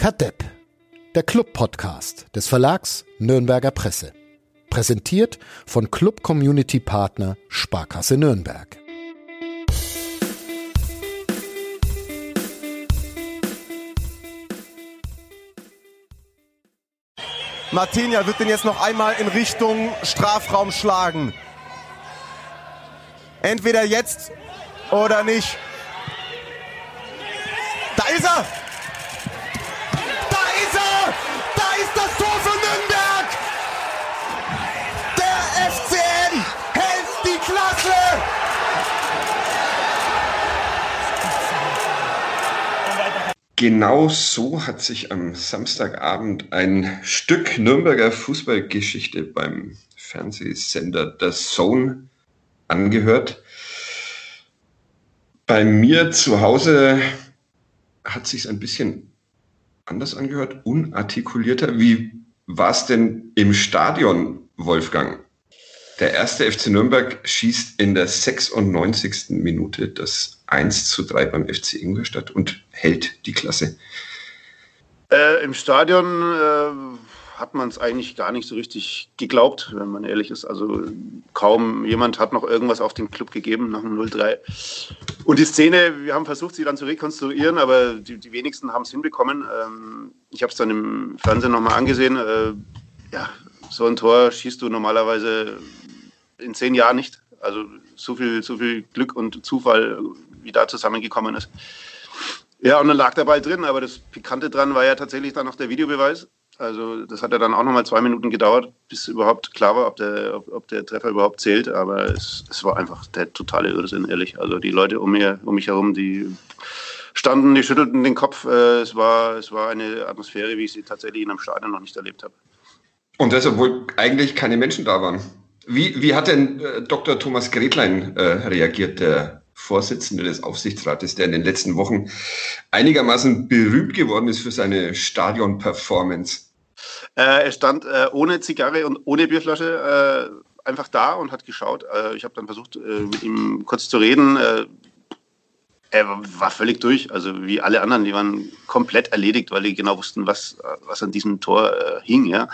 Kadepp, der Club-Podcast des Verlags Nürnberger Presse. Präsentiert von Club Community Partner Sparkasse Nürnberg. Martinia wird den jetzt noch einmal in Richtung Strafraum schlagen. Entweder jetzt oder nicht. Genau so hat sich am Samstagabend ein Stück Nürnberger Fußballgeschichte beim Fernsehsender The Zone angehört. Bei mir zu Hause hat sich ein bisschen anders angehört, unartikulierter. Wie war es denn im Stadion, Wolfgang? Der erste FC Nürnberg schießt in der 96. Minute das 1 zu 3 beim FC Ingolstadt und hält die Klasse. Äh, Im Stadion äh, hat man es eigentlich gar nicht so richtig geglaubt, wenn man ehrlich ist. Also kaum jemand hat noch irgendwas auf den Club gegeben nach dem 0-3. Und die Szene, wir haben versucht, sie dann zu rekonstruieren, aber die, die wenigsten haben es hinbekommen. Ähm, ich habe es dann im Fernsehen nochmal angesehen. Äh, ja, so ein Tor schießt du normalerweise in zehn Jahren nicht. Also so viel, so viel Glück und Zufall, wie da zusammengekommen ist. Ja, und dann lag der Ball drin, aber das Pikante dran war ja tatsächlich dann noch der Videobeweis. Also das hat ja dann auch nochmal zwei Minuten gedauert, bis überhaupt klar war, ob der, ob, ob der Treffer überhaupt zählt. Aber es, es war einfach der totale Irrsinn, ehrlich. Also die Leute um, mir, um mich herum, die standen, die schüttelten den Kopf. Äh, es, war, es war eine Atmosphäre, wie ich sie tatsächlich in einem Stadion noch nicht erlebt habe. Und das, obwohl eigentlich keine Menschen da waren. Wie, wie hat denn äh, Dr. Thomas Gretlein äh, reagiert, der Vorsitzende des Aufsichtsrates, der in den letzten Wochen einigermaßen berühmt geworden ist für seine Stadion-Performance? Äh, er stand äh, ohne Zigarre und ohne Bierflasche äh, einfach da und hat geschaut. Äh, ich habe dann versucht, mit ihm kurz zu reden. Er war völlig durch, also wie alle anderen, die waren komplett erledigt, weil die genau wussten, was, was an diesem Tor hing. Ja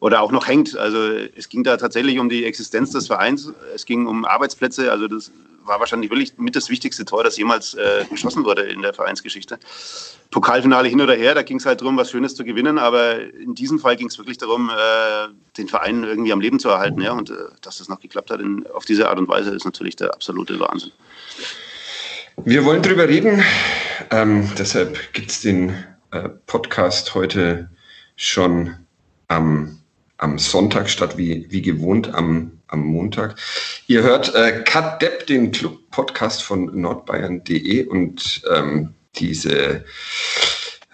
oder auch noch hängt. Also es ging da tatsächlich um die Existenz des Vereins, es ging um Arbeitsplätze, also das war wahrscheinlich wirklich mit das wichtigste Tor, das jemals äh, geschossen wurde in der Vereinsgeschichte. Pokalfinale hin oder her, da ging es halt darum, was Schönes zu gewinnen, aber in diesem Fall ging es wirklich darum, äh, den Verein irgendwie am Leben zu erhalten. Ja? Und äh, dass das noch geklappt hat in, auf diese Art und Weise, ist natürlich der absolute Wahnsinn. Wir wollen drüber reden, ähm, deshalb gibt es den äh, Podcast heute schon am am Sonntag statt wie, wie gewohnt am, am Montag. Ihr hört äh, Cut Depp, den Club-Podcast von nordbayern.de und ähm, diese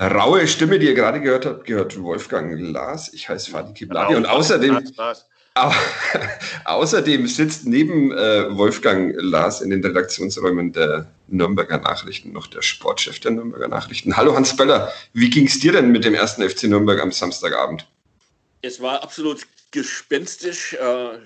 raue Stimme, die ihr gerade gehört habt, gehört Wolfgang Lars. Ich heiße Fadi Kibladi und außerdem, au, außerdem sitzt neben äh, Wolfgang Lars in den Redaktionsräumen der Nürnberger Nachrichten noch der Sportchef der Nürnberger Nachrichten. Hallo Hans Böller, wie ging es dir denn mit dem ersten FC Nürnberg am Samstagabend? es war absolut gespenstisch. Äh,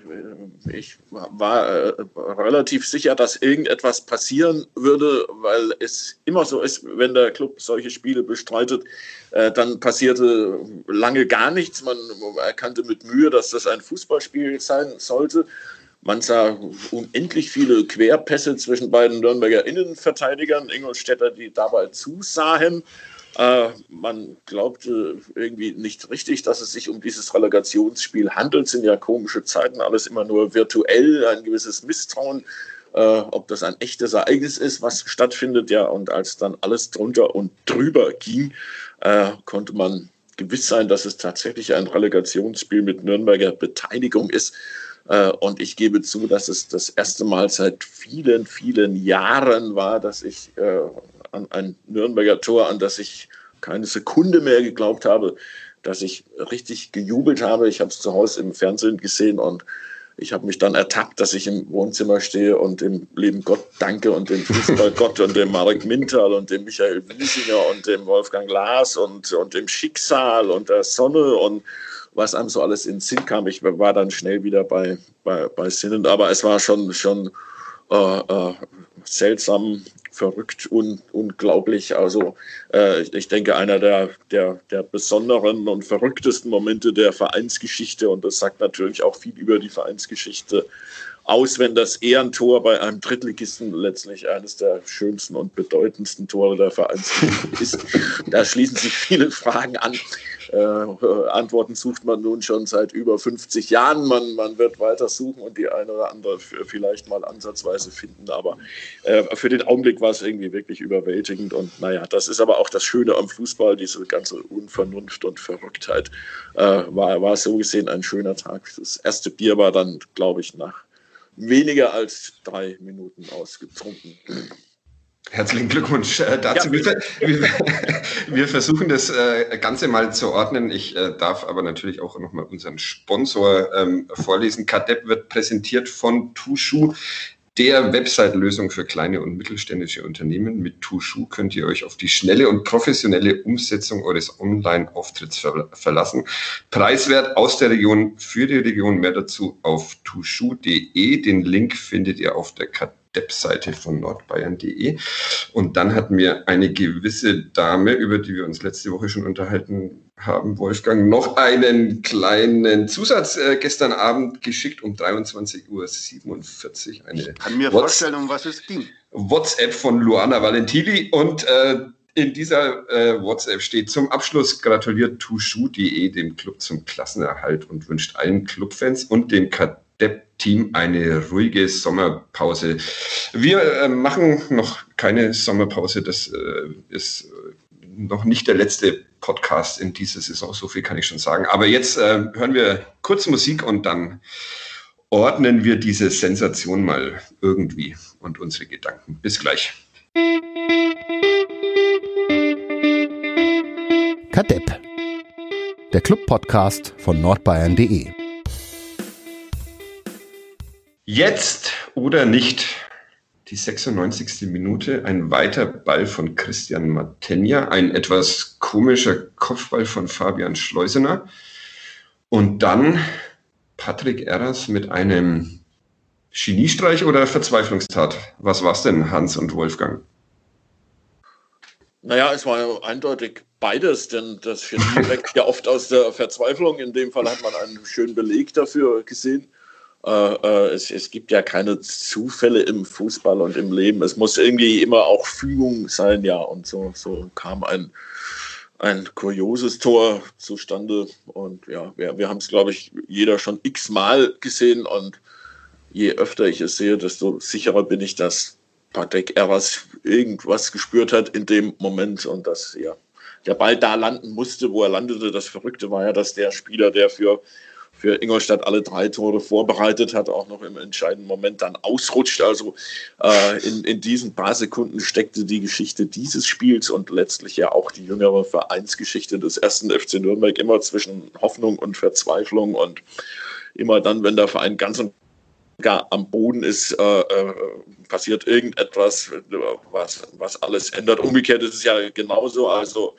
ich war äh, relativ sicher, dass irgendetwas passieren würde, weil es immer so ist, wenn der Club solche Spiele bestreitet, äh, dann passierte lange gar nichts. Man erkannte mit Mühe, dass das ein Fußballspiel sein sollte. Man sah unendlich viele Querpässe zwischen beiden Nürnberger Innenverteidigern, Ingolstädter, die dabei zusahen. Äh, man glaubte irgendwie nicht richtig, dass es sich um dieses Relegationsspiel handelt. Es sind ja komische Zeiten, alles immer nur virtuell, ein gewisses Misstrauen, äh, ob das ein echtes Ereignis ist, was stattfindet. Ja, und als dann alles drunter und drüber ging, äh, konnte man gewiss sein, dass es tatsächlich ein Relegationsspiel mit Nürnberger Beteiligung ist. Und ich gebe zu, dass es das erste Mal seit vielen, vielen Jahren war, dass ich an ein Nürnberger Tor, an das ich keine Sekunde mehr geglaubt habe, dass ich richtig gejubelt habe. Ich habe es zu Hause im Fernsehen gesehen und ich habe mich dann ertappt, dass ich im Wohnzimmer stehe und dem lieben Gott danke und dem Fußballgott und dem Marek Mintal und dem Michael Wiesinger und dem Wolfgang Glas und, und dem Schicksal und der Sonne und was einem so alles in Sinn kam. Ich war dann schnell wieder bei, bei, bei Sinnen, aber es war schon, schon äh, äh, seltsam verrückt und unglaublich. Also äh, ich denke, einer der, der, der besonderen und verrücktesten Momente der Vereinsgeschichte und das sagt natürlich auch viel über die Vereinsgeschichte aus, wenn das Ehrentor bei einem Drittligisten letztlich eines der schönsten und bedeutendsten Tore der Vereinsgeschichte ist. Da schließen sich viele Fragen an. Äh, Antworten sucht man nun schon seit über 50 Jahren. Man, man wird weiter suchen und die eine oder andere vielleicht mal ansatzweise finden. Aber äh, für den Augenblick war es irgendwie wirklich überwältigend. Und naja, das ist aber auch das Schöne am Fußball, diese ganze Unvernunft und Verrücktheit. Äh, war, war so gesehen ein schöner Tag. Das erste Bier war dann, glaube ich, nach weniger als drei Minuten ausgetrunken. Herzlichen Glückwunsch äh, dazu. Ja, wir, wir, wir, versuchen das äh, Ganze mal zu ordnen. Ich äh, darf aber natürlich auch nochmal unseren Sponsor ähm, vorlesen. Kadepp wird präsentiert von Tushu der Website-Lösung für kleine und mittelständische Unternehmen. Mit Tushu könnt ihr euch auf die schnelle und professionelle Umsetzung eures Online-Auftritts ver verlassen. Preiswert aus der Region für die Region. Mehr dazu auf tushu.de. Den Link findet ihr auf der Kat Webseite von nordbayern.de. Und dann hat mir eine gewisse Dame, über die wir uns letzte Woche schon unterhalten haben, Wolfgang, noch einen kleinen Zusatz äh, gestern Abend geschickt um 23.47 Uhr. Eine ich kann mir vorstellen, um was es ging. WhatsApp von Luana Valentini und äh, in dieser äh, WhatsApp steht zum Abschluss gratuliert tushu.de dem Club zum Klassenerhalt und wünscht allen Clubfans und dem Kadepp-Team eine ruhige Sommerpause. Wir äh, machen noch keine Sommerpause, das äh, ist noch nicht der letzte Podcast in dieser Saison, so viel kann ich schon sagen. Aber jetzt äh, hören wir kurz Musik und dann ordnen wir diese Sensation mal irgendwie und unsere Gedanken. Bis gleich. Kadepp, der Club-Podcast von nordbayern.de. Jetzt oder nicht die 96. Minute, ein weiter Ball von Christian Matenja, ein etwas komischer Kopfball von Fabian Schleusener und dann Patrick Erras mit einem Geniestreich oder Verzweiflungstat. Was war es denn, Hans und Wolfgang? Naja, es war eindeutig beides, denn das Genie wächst ja oft aus der Verzweiflung. In dem Fall hat man einen schönen Beleg dafür gesehen. Äh, äh, es, es, gibt ja keine Zufälle im Fußball und im Leben. Es muss irgendwie immer auch Fügung sein, ja. Und so, so kam ein, ein kurioses Tor zustande. Und ja, wir, wir haben es, glaube ich, jeder schon x-mal gesehen. Und je öfter ich es sehe, desto sicherer bin ich, dass Patek Eras irgendwas gespürt hat in dem Moment und dass ja, der Ball da landen musste, wo er landete. Das Verrückte war ja, dass der Spieler, der für für Ingolstadt alle drei Tore vorbereitet hat, auch noch im entscheidenden Moment dann ausrutscht. Also äh, in, in diesen paar Sekunden steckte die Geschichte dieses Spiels und letztlich ja auch die jüngere Vereinsgeschichte des ersten FC Nürnberg immer zwischen Hoffnung und Verzweiflung und immer dann, wenn der Verein ganz und gar am Boden ist, äh, äh, passiert irgendetwas, was, was alles ändert. Umgekehrt ist es ja genauso. Also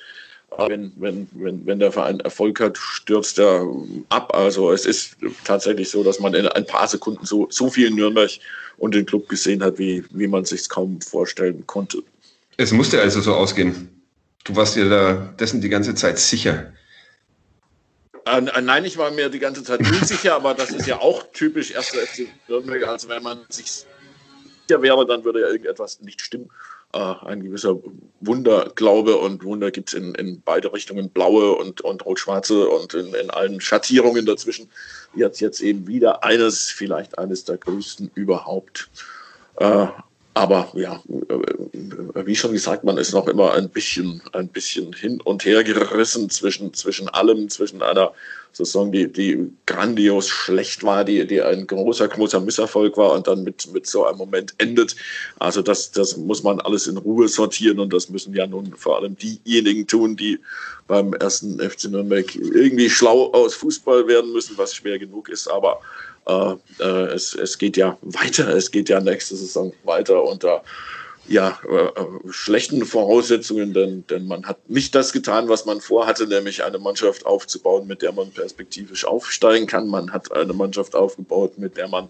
wenn, wenn, wenn, wenn der Verein Erfolg hat, stürzt er ab. Also es ist tatsächlich so, dass man in ein paar Sekunden so, so viel in Nürnberg und den Club gesehen hat, wie, wie man sich kaum vorstellen konnte. Es musste also so ausgehen. Du warst dir da dessen die ganze Zeit sicher. Äh, nein, ich war mir die ganze Zeit unsicher, aber das ist ja auch typisch erster FC Nürnberg. Also wenn man sich sicher wäre, dann würde ja irgendetwas nicht stimmen äh, ein gewisser Wunderglaube und Wunder gibt es in, in beide Richtungen, blaue und, und rot-schwarze und in, in allen Schattierungen dazwischen. Jetzt, jetzt eben wieder eines, vielleicht eines der größten überhaupt. Äh, aber ja, äh, wie schon gesagt, man ist noch immer ein bisschen, ein bisschen hin und her gerissen zwischen, zwischen allem, zwischen einer Saison, die, die grandios schlecht war, die, die ein großer, großer Misserfolg war und dann mit, mit so einem Moment endet. Also das, das muss man alles in Ruhe sortieren und das müssen ja nun vor allem diejenigen tun, die beim ersten FC Nürnberg irgendwie schlau aus Fußball werden müssen, was schwer genug ist, aber äh, äh, es, es geht ja weiter, es geht ja nächste Saison weiter unter ja, äh, äh, schlechten Voraussetzungen, denn, denn man hat nicht das getan, was man vorhatte, nämlich eine Mannschaft aufzubauen, mit der man perspektivisch aufsteigen kann. Man hat eine Mannschaft aufgebaut, mit der man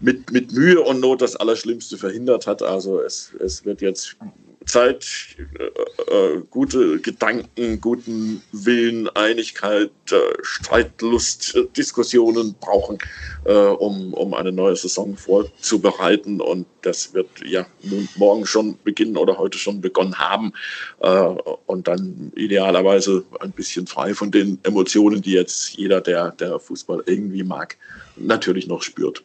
mit, mit Mühe und Not das Allerschlimmste verhindert hat. Also es, es wird jetzt Zeit, äh, äh, gute Gedanken, guten Willen, Einigkeit, äh, Streitlust, Diskussionen brauchen, äh, um, um eine neue Saison vorzubereiten. Und das wird ja nun morgen schon beginnen oder heute schon begonnen haben. Äh, und dann idealerweise ein bisschen frei von den Emotionen, die jetzt jeder, der, der Fußball irgendwie mag, natürlich noch spürt.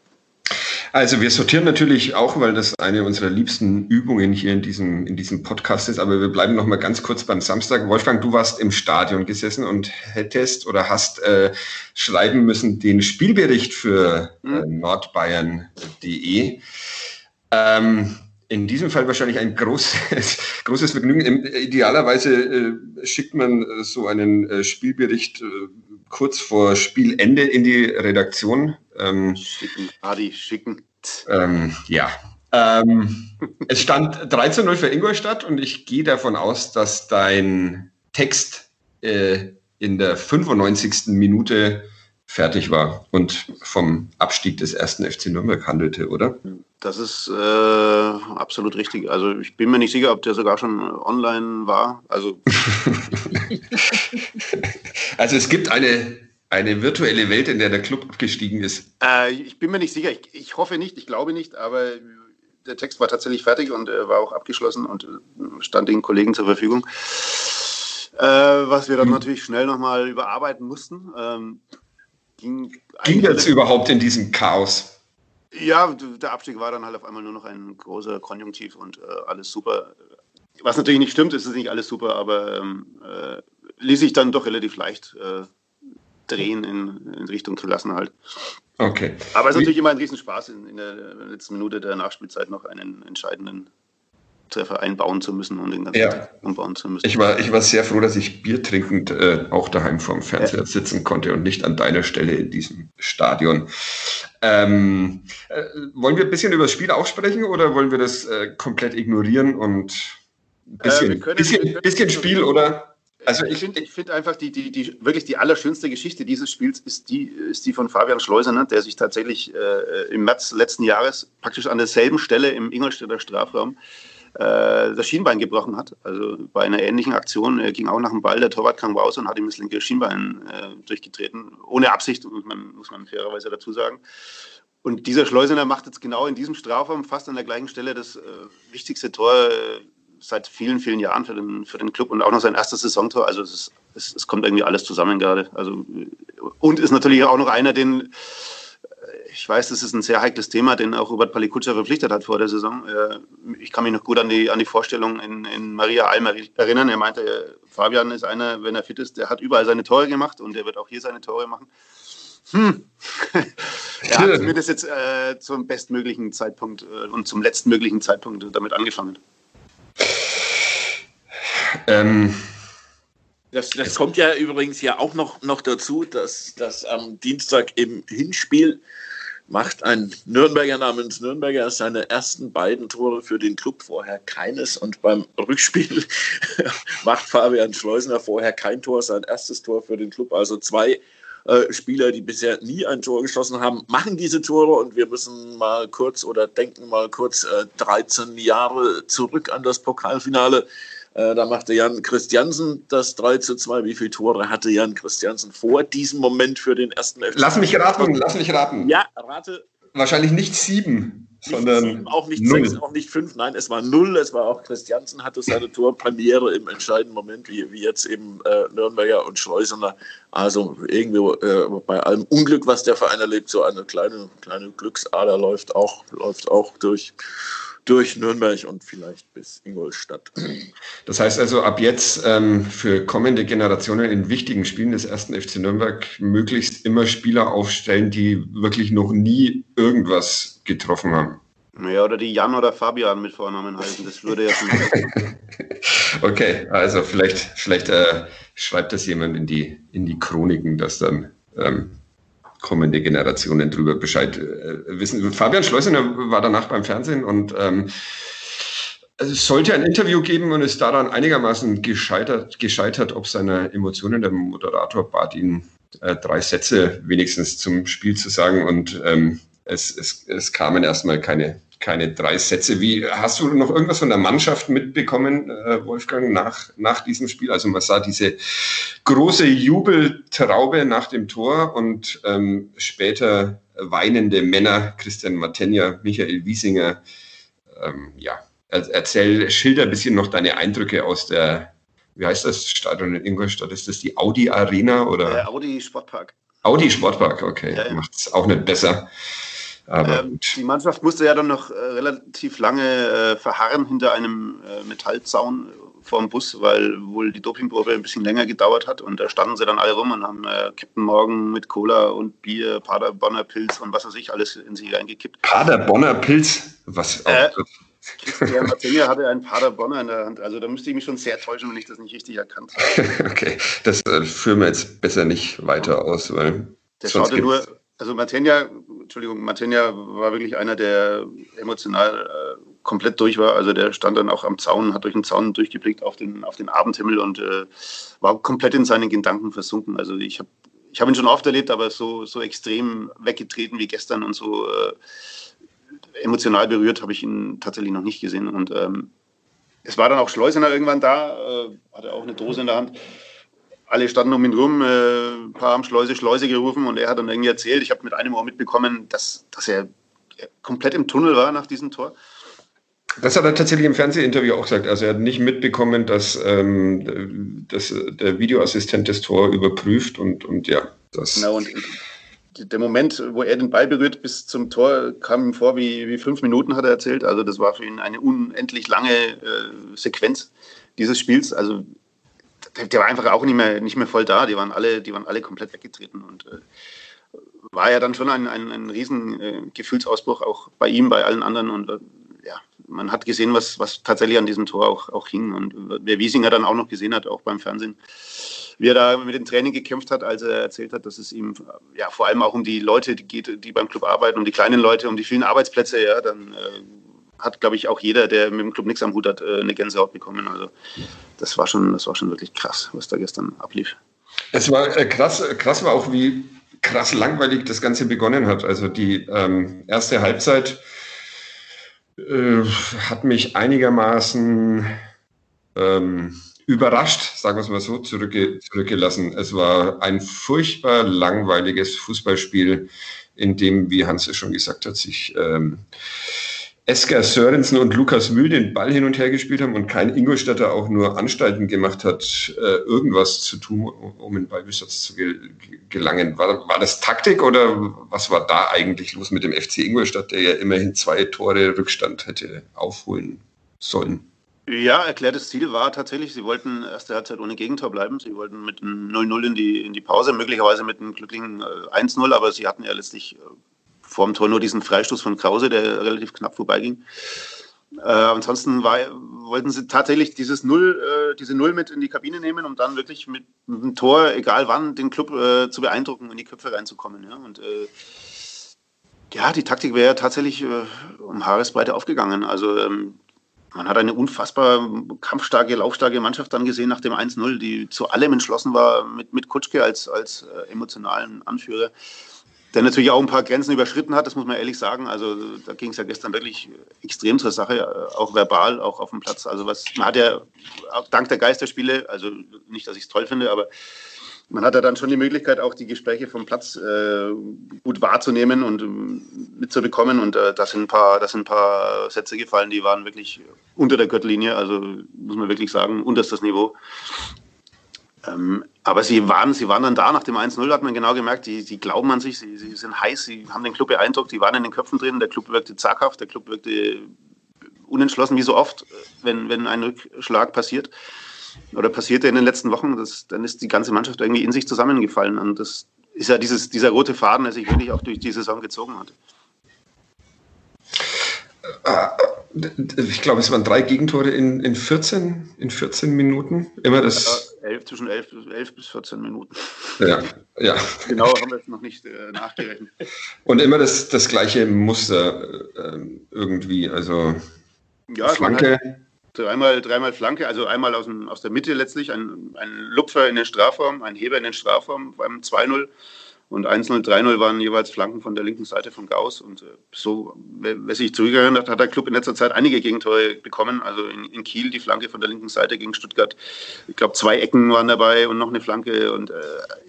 Also wir sortieren natürlich auch, weil das eine unserer liebsten Übungen hier in diesem, in diesem Podcast ist, aber wir bleiben noch mal ganz kurz beim Samstag. Wolfgang, du warst im Stadion gesessen und hättest oder hast äh, schreiben müssen den Spielbericht für äh, mhm. nordbayern.de. Ähm, in diesem Fall wahrscheinlich ein großes, großes Vergnügen. Idealerweise äh, schickt man äh, so einen äh, Spielbericht äh, kurz vor Spielende in die Redaktion. Ähm, schicken, Adi, schicken. Ähm, ja. Ähm, es stand 3 zu 0 für Ingolstadt und ich gehe davon aus, dass dein Text äh, in der 95. Minute fertig war und vom Abstieg des ersten FC Nürnberg handelte, oder? Das ist äh, absolut richtig. Also ich bin mir nicht sicher, ob der sogar schon online war. Also, also es gibt eine, eine virtuelle Welt, in der der Club abgestiegen ist. Äh, ich bin mir nicht sicher. Ich, ich, hoffe nicht, ich glaube nicht, aber der Text war tatsächlich fertig und äh, war auch abgeschlossen und äh, stand den Kollegen zur Verfügung. Äh, was wir dann hm. natürlich schnell nochmal überarbeiten mussten. Ähm, ging, ging jetzt überhaupt in diesem Chaos? Ja, der Abstieg war dann halt auf einmal nur noch ein großer Konjunktiv und äh, alles super. Was natürlich nicht stimmt, ist es nicht alles super, aber ähm, äh, ließ sich dann doch relativ leicht drehen in, in Richtung Klassenhalt. Okay. Aber es ist natürlich immer ein Riesenspaß, in, in der letzten Minute der Nachspielzeit noch einen entscheidenden Treffer einbauen zu müssen und den ganzen ja. Tag umbauen zu müssen. Ich war, ich war sehr froh, dass ich Bier trinkend äh, auch daheim vorm Fernseher ja. sitzen konnte und nicht an deiner Stelle in diesem Stadion. Ähm, äh, wollen wir ein bisschen über das Spiel auch sprechen oder wollen wir das äh, komplett ignorieren und ein bisschen, äh, können, bisschen, bisschen Spiel oder? Also ich finde ich find einfach die, die, die, wirklich die allerschönste Geschichte dieses Spiels ist die, ist die von Fabian Schleuser, ne, der sich tatsächlich äh, im März letzten Jahres praktisch an derselben Stelle im Ingolstädter Strafraum äh, das Schienbein gebrochen hat. Also bei einer ähnlichen Aktion er ging auch nach dem Ball, der Torwart kam raus und hat ihm das linke Schienbein äh, durchgetreten. Ohne Absicht, muss man, muss man fairerweise dazu sagen. Und dieser Schleusener macht jetzt genau in diesem Strafraum fast an der gleichen Stelle das äh, wichtigste Tor äh, seit vielen, vielen Jahren für den, für den Club und auch noch sein erstes Saisontor. Also es, ist, es, es kommt irgendwie alles zusammen gerade. Also, und ist natürlich auch noch einer, den ich weiß, das ist ein sehr heikles Thema, den auch Robert Palikutscher verpflichtet hat vor der Saison. Äh, ich kann mich noch gut an die, an die Vorstellung in, in Maria Alm erinnern. Er meinte, äh, Fabian ist einer, wenn er fit ist, der hat überall seine Tore gemacht und der wird auch hier seine Tore machen. Hm. er hat zumindest jetzt äh, zum bestmöglichen Zeitpunkt äh, und zum letztmöglichen Zeitpunkt damit angefangen. Ähm, das, das kommt ja übrigens ja auch noch, noch dazu, dass, dass am Dienstag im Hinspiel macht ein Nürnberger namens Nürnberger seine ersten beiden Tore für den Club, vorher keines. Und beim Rückspiel macht Fabian Schleusner vorher kein Tor, sein erstes Tor für den Club. Also zwei äh, Spieler, die bisher nie ein Tor geschossen haben, machen diese Tore. Und wir müssen mal kurz oder denken mal kurz äh, 13 Jahre zurück an das Pokalfinale äh, da machte Jan Christiansen das 3 zu 2. Wie viele Tore hatte Jan Christiansen vor diesem Moment für den ersten FC? Lass mich raten, lass mich raten. Ja, rate. Wahrscheinlich nicht sieben, nicht sondern. Sieben, auch nicht null. sechs, auch nicht fünf. Nein, es war null. Es war auch Christiansen hatte seine Torpremiere im entscheidenden Moment, wie, wie jetzt eben äh, Nürnberger und Schleusener. Also irgendwie äh, bei allem Unglück, was der Verein erlebt, so eine kleine, kleine Glücksader läuft auch, läuft auch durch durch Nürnberg und vielleicht bis Ingolstadt. Das heißt also ab jetzt ähm, für kommende Generationen in wichtigen Spielen des ersten FC Nürnberg möglichst immer Spieler aufstellen, die wirklich noch nie irgendwas getroffen haben. Ja, oder die Jan oder Fabian mit Vornamen halten, das würde ja schon. okay, also vielleicht, vielleicht äh, schreibt das jemand in die, in die Chroniken, dass dann ähm, kommende Generationen darüber Bescheid äh, wissen. Fabian Schleusener war danach beim Fernsehen und ähm, es sollte ein Interview geben und ist daran einigermaßen gescheitert, gescheitert ob seiner Emotionen. Der Moderator bat ihn, äh, drei Sätze wenigstens zum Spiel zu sagen und ähm, es, es, es kamen erstmal keine, keine drei Sätze. Wie hast du noch irgendwas von der Mannschaft mitbekommen, äh, Wolfgang, nach, nach diesem Spiel? Also man sah diese große Jubeltraube nach dem Tor und ähm, später weinende Männer, Christian Matenja, Michael Wiesinger. Ähm, ja, erzähl, schilder ein bisschen noch deine Eindrücke aus der, wie heißt das Stadion in Ingolstadt? Ist das die Audi Arena oder? Der Audi Sportpark. Audi Sportpark, okay. Ja, ja. Macht es auch nicht besser. Ähm, die Mannschaft musste ja dann noch äh, relativ lange äh, verharren hinter einem äh, Metallzaun vor dem Bus, weil wohl die Dopingprobe ein bisschen länger gedauert hat. Und da standen sie dann alle rum und haben äh, Captain Morgan mit Cola und Bier, Paderbonner Pilz und was weiß ich alles in sich reingekippt. Paderbonner Pilz? Was? Äh, Christian Martinger hatte einen Paderbonner in der Hand. Also da müsste ich mich schon sehr täuschen, wenn ich das nicht richtig erkannt habe. okay, das äh, führen wir jetzt besser nicht weiter aus, weil. Der schaute nur, also Martenja, Entschuldigung, Martenja war wirklich einer, der emotional äh, komplett durch war. Also der stand dann auch am Zaun, hat durch den Zaun durchgeblickt auf den, auf den Abendhimmel und äh, war komplett in seinen Gedanken versunken. Also ich habe ich hab ihn schon oft erlebt, aber so, so extrem weggetreten wie gestern und so äh, emotional berührt habe ich ihn tatsächlich noch nicht gesehen. Und ähm, es war dann auch Schleusener irgendwann da, äh, hatte auch eine Dose in der Hand alle standen um ihn rum, äh, ein paar haben Schleuse, Schleuse gerufen und er hat dann irgendwie erzählt, ich habe mit einem Ohr mitbekommen, dass, dass er komplett im Tunnel war nach diesem Tor. Das hat er tatsächlich im Fernsehinterview auch gesagt. Also er hat nicht mitbekommen, dass, ähm, dass der Videoassistent das Tor überprüft und, und ja. Das genau, und der Moment, wo er den Ball berührt bis zum Tor, kam ihm vor wie, wie fünf Minuten, hat er erzählt. Also das war für ihn eine unendlich lange äh, Sequenz dieses Spiels. Also der, war einfach auch nicht mehr, nicht mehr voll da. Die waren alle, die waren alle komplett weggetreten und äh, war ja dann schon ein, ein, ein riesen äh, Gefühlsausbruch, auch bei ihm, bei allen anderen. Und äh, ja, man hat gesehen, was, was tatsächlich an diesem Tor auch, auch hing. Und äh, wer Wiesinger dann auch noch gesehen hat, auch beim Fernsehen, wie er da mit dem Training gekämpft hat, als er erzählt hat, dass es ihm ja vor allem auch um die Leute geht, die beim Club arbeiten, um die kleinen Leute, um die vielen Arbeitsplätze, ja, dann äh, hat, glaube ich, auch jeder, der mit dem Club nichts am Hut hat, äh, eine Gänsehaut bekommen. Also das war schon, das war schon wirklich krass, was da gestern ablief. Es war äh, krass, krass war auch, wie krass langweilig das Ganze begonnen hat. Also die ähm, erste Halbzeit äh, hat mich einigermaßen ähm, überrascht, sagen wir es mal so, zurückge zurückgelassen. Es war ein furchtbar langweiliges Fußballspiel, in dem, wie Hans es schon gesagt hat, sich ähm, Esker Sörensen und Lukas Mühl den Ball hin und her gespielt haben und kein Ingolstädter auch nur Anstalten gemacht hat, äh, irgendwas zu tun, um in Ballbesitz zu gelangen. War, war das Taktik oder was war da eigentlich los mit dem FC Ingolstadt, der ja immerhin zwei Tore Rückstand hätte aufholen sollen? Ja, erklärtes Ziel war tatsächlich, sie wollten erste Halbzeit ohne Gegentor bleiben. Sie wollten mit einem 0-0 in die, in die Pause, möglicherweise mit einem glücklichen 1-0, äh, aber sie hatten ja letztlich vor dem Tor nur diesen Freistoß von Krause, der relativ knapp vorbeiging. Äh, ansonsten war, wollten sie tatsächlich dieses Null, äh, diese Null mit in die Kabine nehmen, um dann wirklich mit, dem Tor, egal wann, den Club äh, zu beeindrucken, in die Köpfe reinzukommen. Ja? Und äh, ja, die Taktik wäre tatsächlich äh, um Haaresbreite aufgegangen. Also ähm, man hat eine unfassbar kampfstarke, laufstarke Mannschaft dann gesehen nach dem 1-0, die zu allem entschlossen war, mit, mit Kutschke als, als äh, emotionalen Anführer der natürlich auch ein paar Grenzen überschritten hat, das muss man ehrlich sagen. Also da ging es ja gestern wirklich extrem zur Sache, auch verbal, auch auf dem Platz. Also was man hat ja dank der Geisterspiele, also nicht, dass ich es toll finde, aber man hat ja dann schon die Möglichkeit, auch die Gespräche vom Platz äh, gut wahrzunehmen und ähm, mitzubekommen. Und äh, da sind das sind ein paar Sätze gefallen, die waren wirklich unter der Gürtellinie. Also muss man wirklich sagen, unterstes Niveau. Ähm, aber sie waren, sie waren dann da, nach dem 1-0 hat man genau gemerkt, die, die glauben an sich, sie, sie sind heiß, sie haben den Club beeindruckt, die waren in den Köpfen drin, der Club wirkte zaghaft, der Club wirkte unentschlossen, wie so oft, wenn, wenn ein Rückschlag passiert oder passierte in den letzten Wochen, das, dann ist die ganze Mannschaft irgendwie in sich zusammengefallen. Und das ist ja dieses, dieser rote Faden, der sich wirklich auch durch die Saison gezogen hat. Ich glaube, es waren drei Gegentore in, in, 14, in 14 Minuten. Immer das. Elf, zwischen 11, 11 bis 14 Minuten. Ja, ja. Genau haben wir jetzt noch nicht äh, nachgerechnet. Und immer das, das gleiche Muster äh, irgendwie. Also ja, Flanke. Dreimal, dreimal Flanke, also einmal aus, dem, aus der Mitte letztlich, ein, ein Lupfer in den Strafraum, ein Heber in den Strafraum beim 2-0 Und 1-0, 3-0 waren jeweils Flanken von der linken Seite von Gauss. Und äh, so, wer sich zurückerinnert, hat der Club in letzter Zeit einige Gegentore bekommen. Also in, in Kiel die Flanke von der linken Seite gegen Stuttgart. Ich glaube, zwei Ecken waren dabei und noch eine Flanke. Und äh,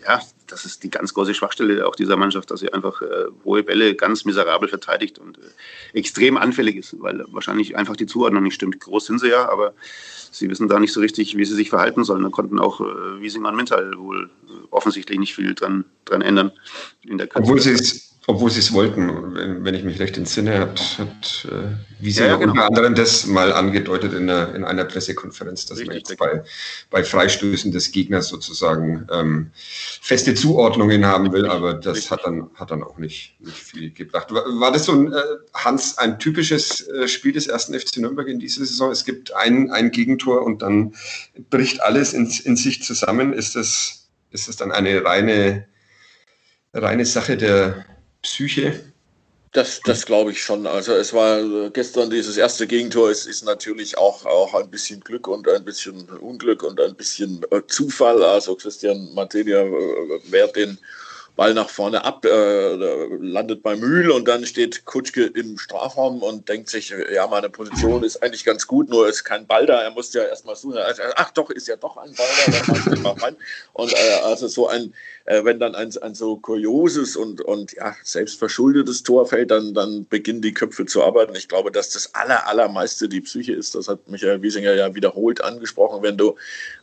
ja, das ist die ganz große Schwachstelle auch dieser Mannschaft, dass sie einfach äh, hohe Bälle ganz miserabel verteidigt und äh, extrem anfällig ist, weil wahrscheinlich einfach die Zuordnung nicht stimmt. Groß sind sie ja, aber sie wissen da nicht so richtig, wie sie sich verhalten sollen. Da konnten auch äh, Wiesinger und Mental wohl äh, offensichtlich nicht viel dran, dran ändern. In der Obwohl sie es obwohl sie es wollten, wenn, wenn, ich mich recht entsinne, hat, hat äh, ja, ja, genau. unter anderem das mal angedeutet in einer, in einer Pressekonferenz, dass Richtig, man jetzt bei, bei Freistößen des Gegners sozusagen ähm, feste Zuordnungen haben will, aber das hat dann, hat dann auch nicht, nicht viel gebracht. War, war das so ein, äh, Hans, ein typisches äh, Spiel des ersten FC Nürnberg in dieser Saison? Es gibt ein, ein Gegentor und dann bricht alles in, in sich zusammen. Ist das, ist das dann eine reine, reine Sache der Psyche? Das, das glaube ich schon. Also es war äh, gestern dieses erste Gegentor, es ist natürlich auch, auch ein bisschen Glück und ein bisschen Unglück und ein bisschen äh, Zufall. Also Christian Materia äh, wehrt den Ball nach vorne ab, äh, landet bei Mühl und dann steht Kutschke im Strafraum und denkt sich, ja, meine Position ist eigentlich ganz gut, nur ist kein Ball da. Er muss ja erstmal suchen. Ach doch, ist ja doch ein Ball da, dann mache ich mal rein. Und äh, also so ein, äh, wenn dann ein, ein so kurioses und, und ja, selbstverschuldetes Tor fällt, dann, dann beginnen die Köpfe zu arbeiten. Ich glaube, dass das aller, allermeiste die Psyche ist. Das hat Michael Wiesinger ja wiederholt angesprochen. Wenn du,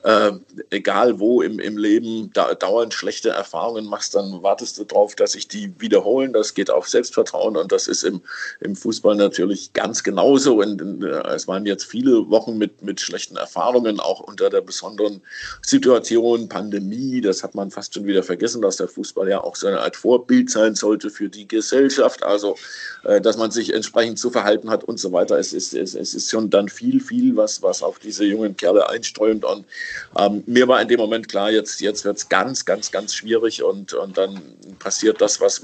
äh, egal wo im, im Leben, da, dauernd schlechte Erfahrungen machst, dann wartest du darauf, dass sich die wiederholen. Das geht auf Selbstvertrauen und das ist im, im Fußball natürlich ganz genauso. Und, und äh, es waren jetzt viele Wochen mit, mit schlechten Erfahrungen, auch unter der besonderen Situation, Pandemie. Das hat man fast schon wieder vergessen, dass der Fußball ja auch so eine Art Vorbild sein sollte für die Gesellschaft. Also, äh, dass man sich entsprechend zu verhalten hat und so weiter. Es ist, es, es ist schon dann viel, viel, was, was auf diese jungen Kerle einströmt. Und ähm, mir war in dem Moment klar, jetzt, jetzt wird es ganz, ganz, ganz schwierig und, und dann passiert das, was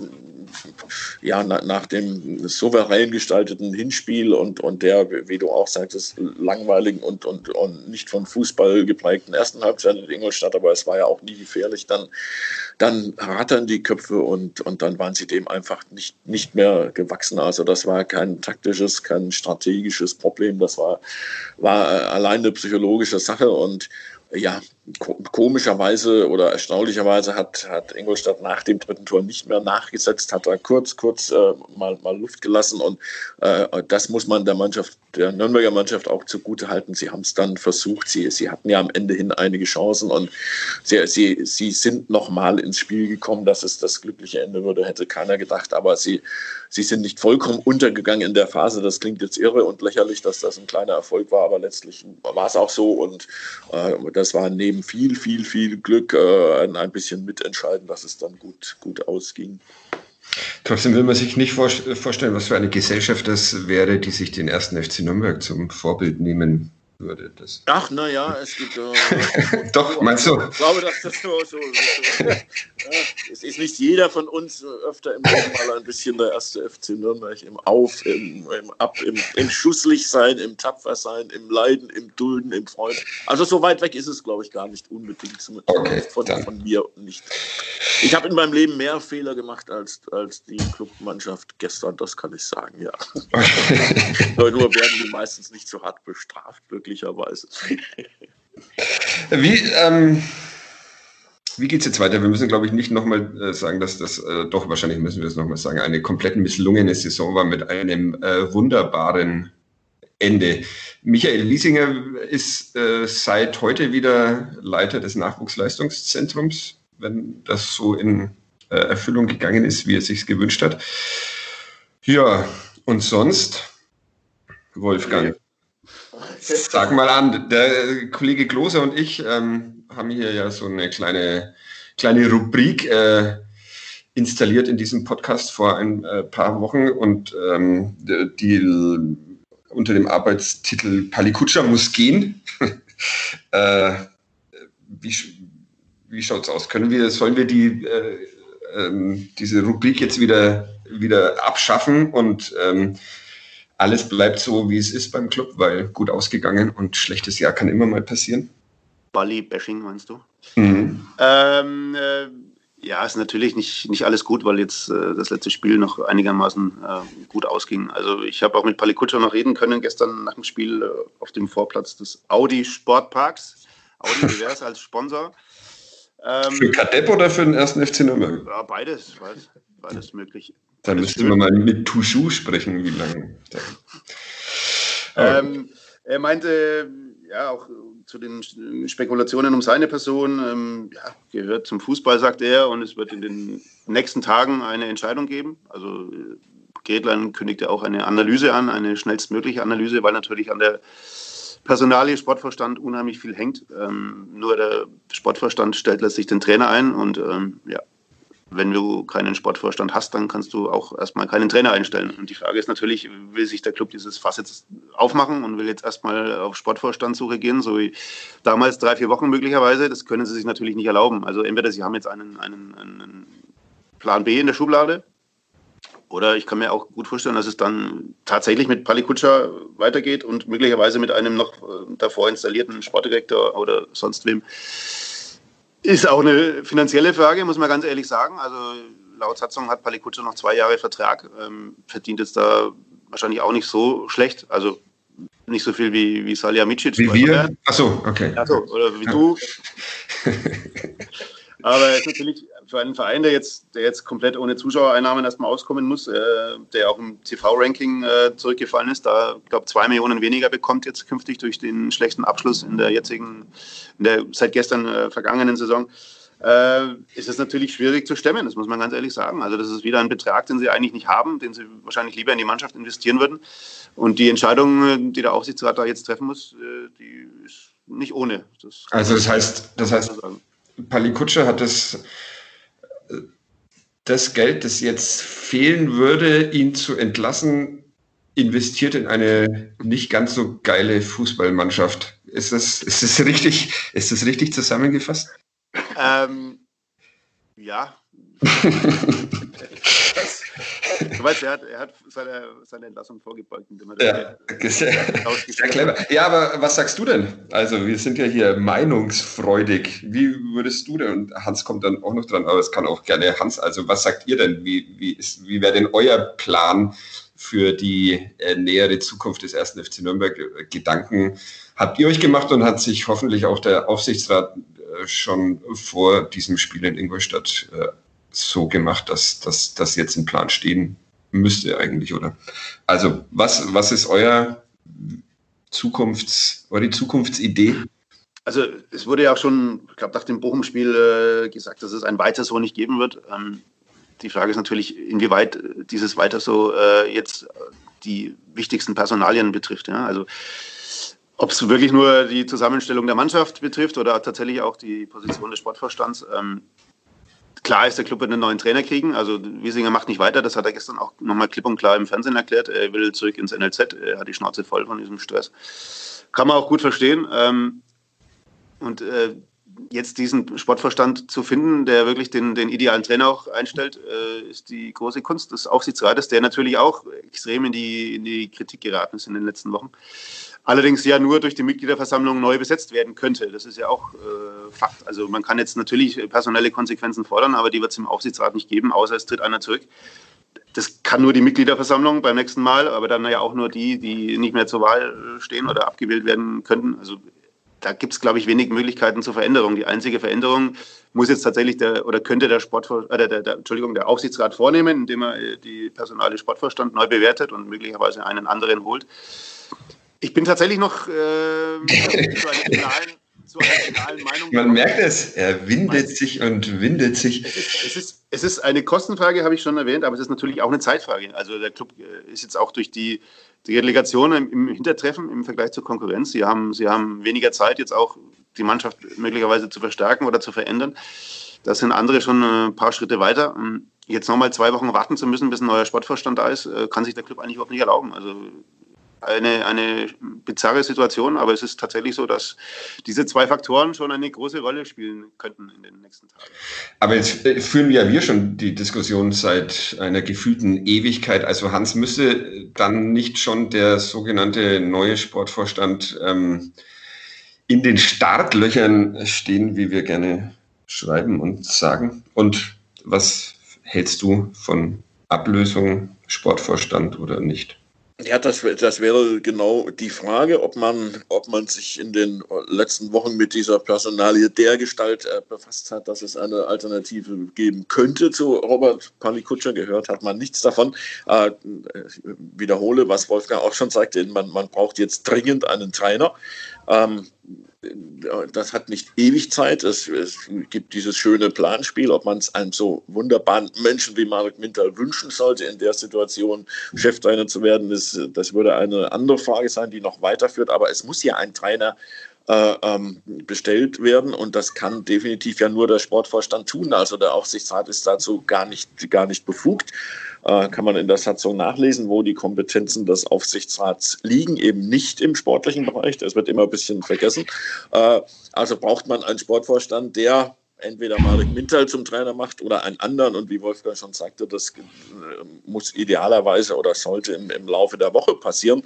ja nach dem souverän gestalteten Hinspiel und, und der, wie du auch sagtest, langweiligen und, und, und nicht von Fußball geprägten ersten Halbzeit in Ingolstadt, aber es war ja auch nie gefährlich, dann dann rattern die Köpfe und, und dann waren sie dem einfach nicht, nicht mehr gewachsen. Also das war kein taktisches, kein strategisches Problem, das war, war eine psychologische Sache und ja, komischerweise oder erstaunlicherweise hat, hat Ingolstadt nach dem dritten Tor nicht mehr nachgesetzt, hat da kurz, kurz äh, mal, mal Luft gelassen und äh, das muss man der Mannschaft, der Nürnberger Mannschaft auch zugute halten. Sie haben es dann versucht, sie, sie hatten ja am Ende hin einige Chancen und sie, sie, sie sind nochmal ins Spiel gekommen, dass es das glückliche Ende würde, hätte keiner gedacht, aber sie, sie sind nicht vollkommen untergegangen in der Phase. Das klingt jetzt irre und lächerlich, dass das ein kleiner Erfolg war, aber letztlich war es auch so und äh, das war neben viel, viel, viel Glück äh, ein bisschen mitentscheiden, dass es dann gut, gut ausging. Trotzdem will man sich nicht vorstellen, was für eine Gesellschaft das wäre, die sich den ersten FC Nürnberg zum Vorbild nehmen würde. Das Ach, naja, es gibt. Äh, Doch, meinst du? Ich glaube, dass das so. so, so ja, es ist nicht jeder von uns öfter im Leben mal ein bisschen der erste FC Nürnberg im Auf, im, im Ab, im, im Schusslichsein, im Tapfersein, im Leiden, im Dulden, im Freund. Also, so weit weg ist es, glaube ich, gar nicht unbedingt. Okay, von, von, mir nicht. Ich habe in meinem Leben mehr Fehler gemacht als, als die Clubmannschaft gestern, das kann ich sagen, ja. Nur werden die meistens nicht so hart bestraft, wirklich glücklicherweise. Wie, ähm, wie geht es jetzt weiter? Wir müssen, glaube ich, nicht nochmal äh, sagen, dass das, äh, doch wahrscheinlich müssen wir es nochmal sagen, eine komplett misslungene Saison war mit einem äh, wunderbaren Ende. Michael Liesinger ist äh, seit heute wieder Leiter des Nachwuchsleistungszentrums, wenn das so in äh, Erfüllung gegangen ist, wie er sich gewünscht hat. Ja, und sonst, Wolfgang. Sag mal an, der Kollege Klose und ich ähm, haben hier ja so eine kleine, kleine Rubrik äh, installiert in diesem Podcast vor ein äh, paar Wochen und ähm, die unter dem Arbeitstitel Palikutscha muss gehen. äh, wie wie schaut es aus? Können wir, sollen wir die, äh, ähm, diese Rubrik jetzt wieder, wieder abschaffen und ähm, alles bleibt so, wie es ist beim Club, weil gut ausgegangen und schlechtes Jahr kann immer mal passieren. Bali-Bashing meinst du? Mhm. Ähm, äh, Ja, ist natürlich nicht, nicht alles gut, weil jetzt äh, das letzte Spiel noch einigermaßen äh, gut ausging. Also ich habe auch mit Palikutscher noch reden können gestern nach dem Spiel äh, auf dem Vorplatz des Audi Sportparks. Audi Divers als Sponsor. Ähm, für Kadepp oder für den ersten FC Nürnberg? Ja, beides, beides, beides möglich. Dann müsste man mal mit Touchou sprechen, wie lange. ähm, er meinte, ja, auch zu den Spekulationen um seine Person, ähm, ja, gehört zum Fußball, sagt er, und es wird in den nächsten Tagen eine Entscheidung geben. Also Gretlein kündigte auch eine Analyse an, eine schnellstmögliche Analyse, weil natürlich an der Personalie Sportvorstand unheimlich viel hängt. Ähm, nur der Sportvorstand stellt letztlich den Trainer ein und ähm, ja, wenn du keinen Sportvorstand hast, dann kannst du auch erstmal keinen Trainer einstellen. Und die Frage ist natürlich, will sich der Club dieses Fass jetzt aufmachen und will jetzt erstmal auf Sportvorstandssuche gehen, so wie damals drei, vier Wochen möglicherweise. Das können sie sich natürlich nicht erlauben. Also entweder sie haben jetzt einen, einen, einen Plan B in der Schublade oder ich kann mir auch gut vorstellen, dass es dann tatsächlich mit Palikutscher weitergeht und möglicherweise mit einem noch äh, davor installierten Sportdirektor oder sonst wem. Ist auch eine finanzielle Frage, muss man ganz ehrlich sagen. Also laut Satzung hat Palikutscher noch zwei Jahre Vertrag, ähm, verdient jetzt da wahrscheinlich auch nicht so schlecht. Also nicht so viel wie, wie Salihamidzic. Wie wir? Achso, okay. Achso, oder wie du. Aber es ist natürlich für einen Verein, der jetzt, der jetzt komplett ohne Zuschauereinnahmen erstmal auskommen muss, äh, der auch im TV-Ranking äh, zurückgefallen ist, da, ich glaube, zwei Millionen weniger bekommt jetzt künftig durch den schlechten Abschluss in der jetzigen, in der seit gestern äh, vergangenen Saison, äh, ist es natürlich schwierig zu stemmen, das muss man ganz ehrlich sagen. Also das ist wieder ein Betrag, den sie eigentlich nicht haben, den sie wahrscheinlich lieber in die Mannschaft investieren würden. Und die Entscheidung, die der Aufsichtsrat da jetzt treffen muss, äh, die ist nicht ohne. Das also das heißt, das heißt, Palikutsche hat das das Geld, das jetzt fehlen würde, ihn zu entlassen, investiert in eine nicht ganz so geile Fußballmannschaft. Ist das, ist das, richtig, ist das richtig zusammengefasst? Ähm, ja. Du weißt, er hat, er hat seine, seine Entlassung vorgebeugt, indem er ja, sehr, sehr clever. Ja, aber was sagst du denn? Also, wir sind ja hier meinungsfreudig. Wie würdest du denn, und Hans kommt dann auch noch dran, aber es kann auch gerne Hans, also was sagt ihr denn? Wie, wie, wie wäre denn euer Plan für die äh, nähere Zukunft des ersten FC Nürnberg? Gedanken habt ihr euch gemacht und hat sich hoffentlich auch der Aufsichtsrat äh, schon vor diesem Spiel in Ingolstadt äh, so gemacht, dass, das jetzt ein Plan stehen müsste eigentlich, oder? Also, was, was ist euer Zukunfts, eure Zukunftsidee? Also es wurde ja auch schon, ich glaube, nach dem Bochum-Spiel äh, gesagt, dass es ein Weiter so nicht geben wird. Ähm, die Frage ist natürlich, inwieweit dieses Weiter so äh, jetzt die wichtigsten Personalien betrifft. Ja? Also ob es wirklich nur die Zusammenstellung der Mannschaft betrifft oder tatsächlich auch die Position des Sportvorstands. Ähm, Klar ist, der Club wird einen neuen Trainer kriegen. Also Wiesinger macht nicht weiter. Das hat er gestern auch nochmal klipp und klar im Fernsehen erklärt. Er will zurück ins NLZ. Er hat die Schnauze voll von diesem Stress. Kann man auch gut verstehen. Ähm, und äh, jetzt diesen Sportverstand zu finden, der wirklich den, den idealen Trainer auch einstellt, äh, ist die große Kunst des Aufsichtsrates, der natürlich auch extrem in die, in die Kritik geraten ist in den letzten Wochen allerdings ja nur durch die Mitgliederversammlung neu besetzt werden könnte. Das ist ja auch äh, Fakt. Also man kann jetzt natürlich personelle Konsequenzen fordern, aber die wird es im Aufsichtsrat nicht geben, außer es tritt einer zurück. Das kann nur die Mitgliederversammlung beim nächsten Mal, aber dann ja auch nur die, die nicht mehr zur Wahl stehen oder abgewählt werden könnten. Also da gibt es, glaube ich, wenig Möglichkeiten zur Veränderung. Die einzige Veränderung muss jetzt tatsächlich der oder könnte der Sport, äh, der, der, Entschuldigung, der Aufsichtsrat vornehmen, indem er äh, die personale Sportvorstand neu bewertet und möglicherweise einen anderen holt. Ich bin tatsächlich noch äh, zu einer finalen, zu einer finalen Meinung. Man merkt es, er windet sich und windet sich. Es ist, es, ist, es ist eine Kostenfrage, habe ich schon erwähnt, aber es ist natürlich auch eine Zeitfrage. Also der Club äh, ist jetzt auch durch die, die Relegation im, im Hintertreffen im Vergleich zur Konkurrenz. Sie haben, sie haben weniger Zeit, jetzt auch die Mannschaft möglicherweise zu verstärken oder zu verändern. Da sind andere schon ein paar Schritte weiter. Ähm, jetzt nochmal zwei Wochen warten zu müssen, bis ein neuer Sportvorstand da ist, äh, kann sich der Club eigentlich überhaupt nicht erlauben. Also eine, eine bizarre Situation, aber es ist tatsächlich so, dass diese zwei Faktoren schon eine große Rolle spielen könnten in den nächsten Tagen. Aber jetzt äh, führen ja wir schon die Diskussion seit einer gefühlten Ewigkeit. Also Hans, müsste dann nicht schon der sogenannte neue Sportvorstand ähm, in den Startlöchern stehen, wie wir gerne schreiben und sagen. Und was hältst du von Ablösung, Sportvorstand oder nicht? Ja, das, das wäre genau die Frage, ob man, ob man sich in den letzten Wochen mit dieser Personalie der Gestalt äh, befasst hat, dass es eine Alternative geben könnte zu Robert Palikutscher. Gehört hat man nichts davon. Äh, wiederhole, was Wolfgang auch schon sagte, man, man braucht jetzt dringend einen Trainer. Ähm, das hat nicht ewig Zeit. Es, es, gibt dieses schöne Planspiel, ob man es einem so wunderbaren Menschen wie Marek Minter wünschen sollte, in der Situation Cheftrainer zu werden. Das, das würde eine andere Frage sein, die noch weiterführt. Aber es muss ja ein Trainer ähm, bestellt werden und das kann definitiv ja nur der Sportvorstand tun. Also der Aufsichtsrat ist dazu gar nicht, gar nicht befugt. Äh, kann man in der Satzung nachlesen, wo die Kompetenzen des Aufsichtsrats liegen, eben nicht im sportlichen Bereich. Das wird immer ein bisschen vergessen. Äh, also braucht man einen Sportvorstand, der entweder Marek Mintal zum Trainer macht oder einen anderen. Und wie Wolfgang schon sagte, das äh, muss idealerweise oder sollte im, im Laufe der Woche passieren,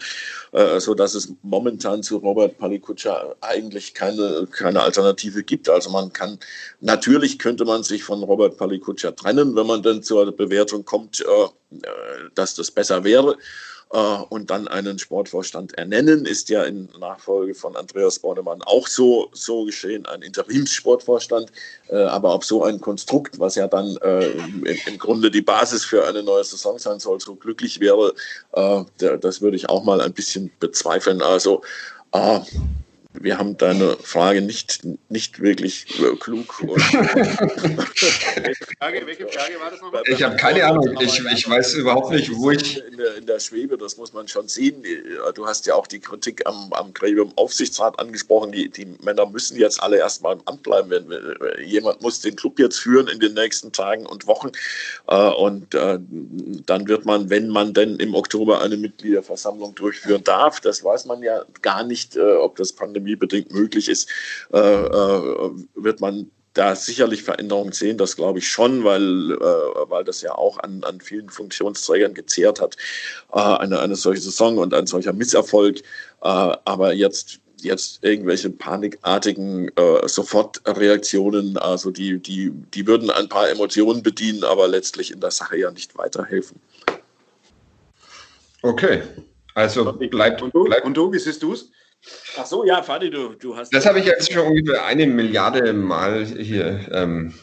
äh, sodass es momentan zu Robert Palikutscha eigentlich keine, keine Alternative gibt. Also man kann, natürlich könnte man sich von Robert Palikutscha trennen, wenn man dann zur Bewertung kommt, äh, äh dass das besser wäre. Äh, und dann einen Sportvorstand ernennen. Ist ja in Nachfolge von Andreas Bornemann auch so, so geschehen, ein Interimssportvorstand. Äh, aber ob so ein Konstrukt, was ja dann äh, im Grunde die Basis für eine neue Saison sein soll, so glücklich wäre, das würde ich auch mal ein bisschen bezweifeln. Also wir haben deine Frage nicht, nicht wirklich äh, klug. welche, Frage, welche Frage war das nochmal? Ich habe keine Ahnung. Ich, ich weiß überhaupt nicht, wo ich. In der, in der Schwebe, das muss man schon sehen. Du hast ja auch die Kritik am, am Gremium-Aufsichtsrat angesprochen. Die, die Männer müssen jetzt alle erstmal im Amt bleiben. Jemand muss den Club jetzt führen in den nächsten Tagen und Wochen. Äh, und äh, dann wird man, wenn man denn im Oktober eine Mitgliederversammlung durchführen darf, das weiß man ja gar nicht, ob das Pandemie pandemiebedingt möglich ist, äh, äh, wird man da sicherlich Veränderungen sehen, das glaube ich schon, weil, äh, weil das ja auch an, an vielen Funktionsträgern gezehrt hat, äh, eine, eine solche Saison und ein solcher Misserfolg. Äh, aber jetzt, jetzt irgendwelche panikartigen äh, Sofortreaktionen, also die, die, die würden ein paar Emotionen bedienen, aber letztlich in der Sache ja nicht weiterhelfen. Okay, also bleibt. Und du, bleibt. Und du wie siehst du es? Ach so, ja, Fadi, du, du hast. Das habe ich jetzt schon ungefähr eine Milliarde Mal hier ähm,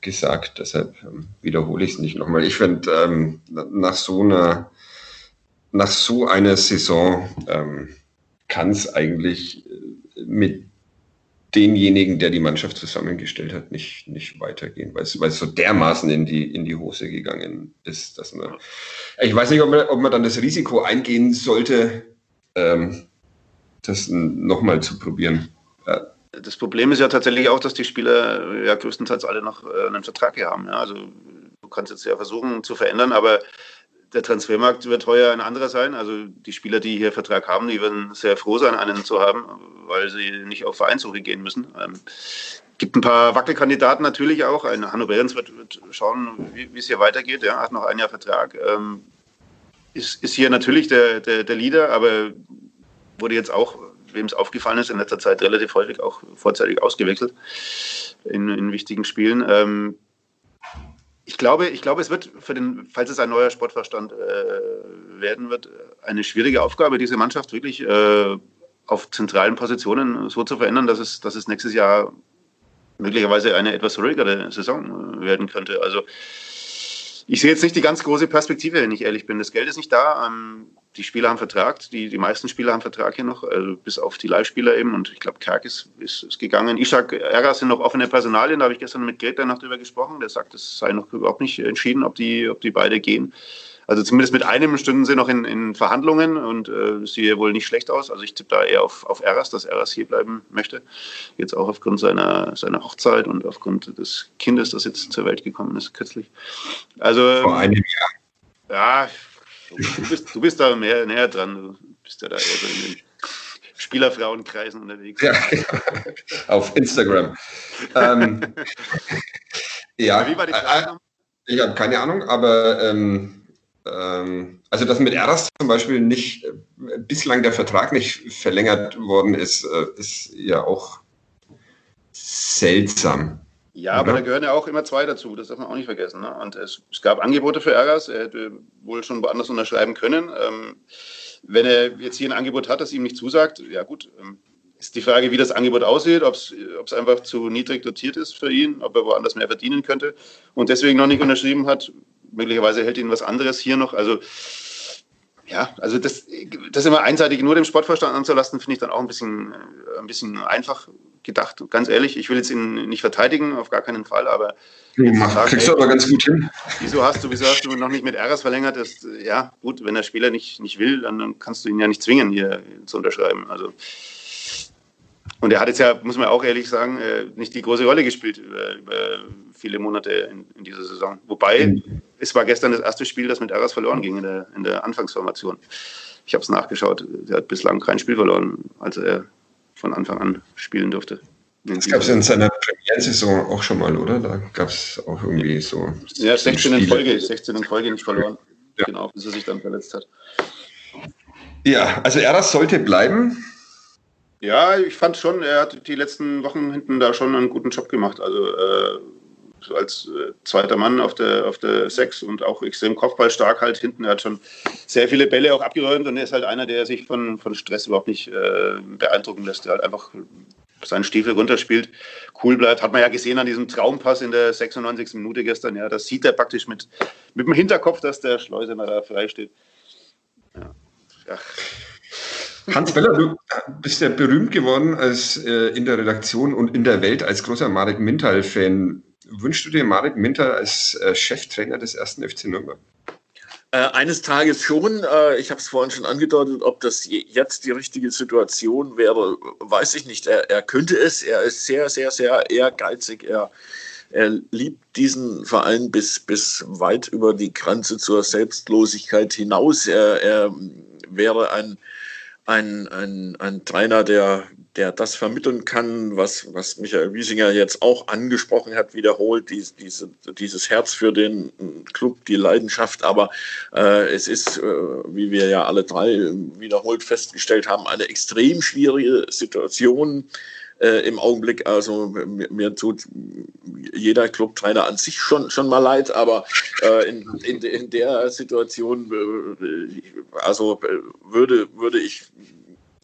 gesagt, deshalb ähm, wiederhole ich es nicht nochmal. Ich finde, ähm, nach so einer nach so einer Saison ähm, kann es eigentlich äh, mit demjenigen, der die Mannschaft zusammengestellt hat, nicht, nicht weitergehen, weil es, weil es so dermaßen in die, in die Hose gegangen ist, dass man, ich weiß nicht, ob man, ob man dann das Risiko eingehen sollte, ähm, das nochmal zu probieren. Ja. Das Problem ist ja tatsächlich auch, dass die Spieler ja größtenteils alle noch äh, einen Vertrag hier haben. Ja? Also du kannst jetzt ja versuchen zu verändern, aber der Transfermarkt wird heuer ein anderer sein. Also die Spieler, die hier Vertrag haben, die werden sehr froh sein, einen zu haben, weil sie nicht auf Vereinssuche gehen müssen. Ähm, gibt ein paar Wackelkandidaten natürlich auch. Ein Hanno Behrens wird, wird schauen, wie es hier weitergeht. Er ja, hat noch ein Jahr Vertrag. Ähm, ist, ist hier natürlich der, der, der Leader, aber wurde jetzt auch, wem es aufgefallen ist, in letzter Zeit relativ häufig auch vorzeitig ausgewechselt in, in wichtigen Spielen. Ähm, ich glaube, ich glaube, es wird für den, falls es ein neuer Sportverstand äh, werden wird, eine schwierige Aufgabe, diese Mannschaft wirklich äh, auf zentralen Positionen so zu verändern, dass es, dass es nächstes Jahr möglicherweise eine etwas ruhigere Saison äh, werden könnte. Also ich sehe jetzt nicht die ganz große Perspektive, wenn ich ehrlich bin. Das Geld ist nicht da. Ähm, die Spieler haben Vertrag, die, die meisten Spieler haben Vertrag hier noch, also bis auf die Live-Spieler eben. Und ich glaube, Kerk ist, ist, ist gegangen. Ishak, Ärger sind noch offene Personalien. Da habe ich gestern mit Greta noch drüber gesprochen. Der sagt, es sei noch überhaupt nicht entschieden, ob die, ob die beide gehen. Also zumindest mit einem stünden sie noch in, in Verhandlungen und äh, sieht wohl nicht schlecht aus. Also ich tippe da eher auf, auf Eras, dass Eras hier bleiben möchte. Jetzt auch aufgrund seiner, seiner Hochzeit und aufgrund des Kindes, das jetzt zur Welt gekommen ist, kürzlich. Also, Vor einem Jahr. Ja, du bist, du bist da mehr, näher dran. Du bist ja da eher so in den Spielerfrauenkreisen unterwegs. Ja, auf Instagram. ähm, ja, wie war die Frage? Äh, ich habe keine Ahnung, aber ähm, ähm, also dass mit Eras zum Beispiel nicht äh, bislang der Vertrag nicht verlängert worden ist, äh, ist ja auch seltsam. Ja, aber da gehören ja auch immer zwei dazu, das darf man auch nicht vergessen. Ne? Und es, es, gab Angebote für Ergas, er hätte wohl schon woanders unterschreiben können. Ähm, wenn er jetzt hier ein Angebot hat, das ihm nicht zusagt, ja gut, ähm, ist die Frage, wie das Angebot aussieht, ob es einfach zu niedrig dotiert ist für ihn, ob er woanders mehr verdienen könnte und deswegen noch nicht unterschrieben hat. Möglicherweise hält ihn was anderes hier noch. Also ja, also das, das immer einseitig nur dem Sportvorstand anzulasten, finde ich dann auch ein bisschen, äh, ein bisschen einfach gedacht. Ganz ehrlich, ich will jetzt ihn nicht verteidigen, auf gar keinen Fall, aber. Ja, kriegst du aber ganz gut hin. Wieso hast du, wieso hast du noch nicht mit RS verlängert? Das, ja, gut, wenn der Spieler nicht, nicht will, dann, dann kannst du ihn ja nicht zwingen, hier zu unterschreiben. Also. Und er hat jetzt ja, muss man auch ehrlich sagen, äh, nicht die große Rolle gespielt über, über viele Monate in, in, dieser Saison. Wobei, mhm. es war gestern das erste Spiel, das mit RS verloren ging in der, in der Anfangsformation. Ich habe es nachgeschaut. Er hat bislang kein Spiel verloren, als er von Anfang an spielen durfte. Das gab es in seiner Premierensaison auch schon mal, oder? Da gab es auch irgendwie so. Ja, 16 in Folge, 16 in Folge nicht verloren. Ja. Genau, bis er sich dann verletzt hat. Ja, also Eras sollte bleiben. Ja, ich fand schon, er hat die letzten Wochen hinten da schon einen guten Job gemacht. Also äh, als äh, zweiter Mann auf der, auf der Sechs und auch extrem kopfballstark halt hinten. Er hat schon sehr viele Bälle auch abgeräumt und er ist halt einer, der sich von, von Stress überhaupt nicht äh, beeindrucken lässt. Der halt einfach seinen Stiefel runterspielt, cool bleibt. Hat man ja gesehen an diesem Traumpass in der 96. Minute gestern. Ja, das sieht er praktisch mit, mit dem Hinterkopf, dass der Schleusener da frei steht. Ja. Hans Weller, du bist ja berühmt geworden als äh, in der Redaktion und in der Welt als großer Marek Mintal-Fan. Wünschst du dir Marek Minter als äh, Cheftrainer des ersten FC Nürnberg? Äh, eines Tages schon. Äh, ich habe es vorhin schon angedeutet, ob das jetzt die richtige Situation wäre, weiß ich nicht. Er, er könnte es. Er ist sehr, sehr, sehr ehrgeizig. Er, er liebt diesen Verein bis, bis weit über die Grenze zur Selbstlosigkeit hinaus. Er, er wäre ein ein, ein, ein Trainer, der, der das vermitteln kann, was, was Michael Wiesinger jetzt auch angesprochen hat, wiederholt, dies, diese, dieses Herz für den Club, die Leidenschaft. Aber äh, es ist, äh, wie wir ja alle drei wiederholt festgestellt haben, eine extrem schwierige Situation äh, im Augenblick. Also mir, mir, tut jeder Clubtrainer an sich schon, schon mal leid, aber äh, in, in, in der Situation, äh, also äh, würde, würde ich,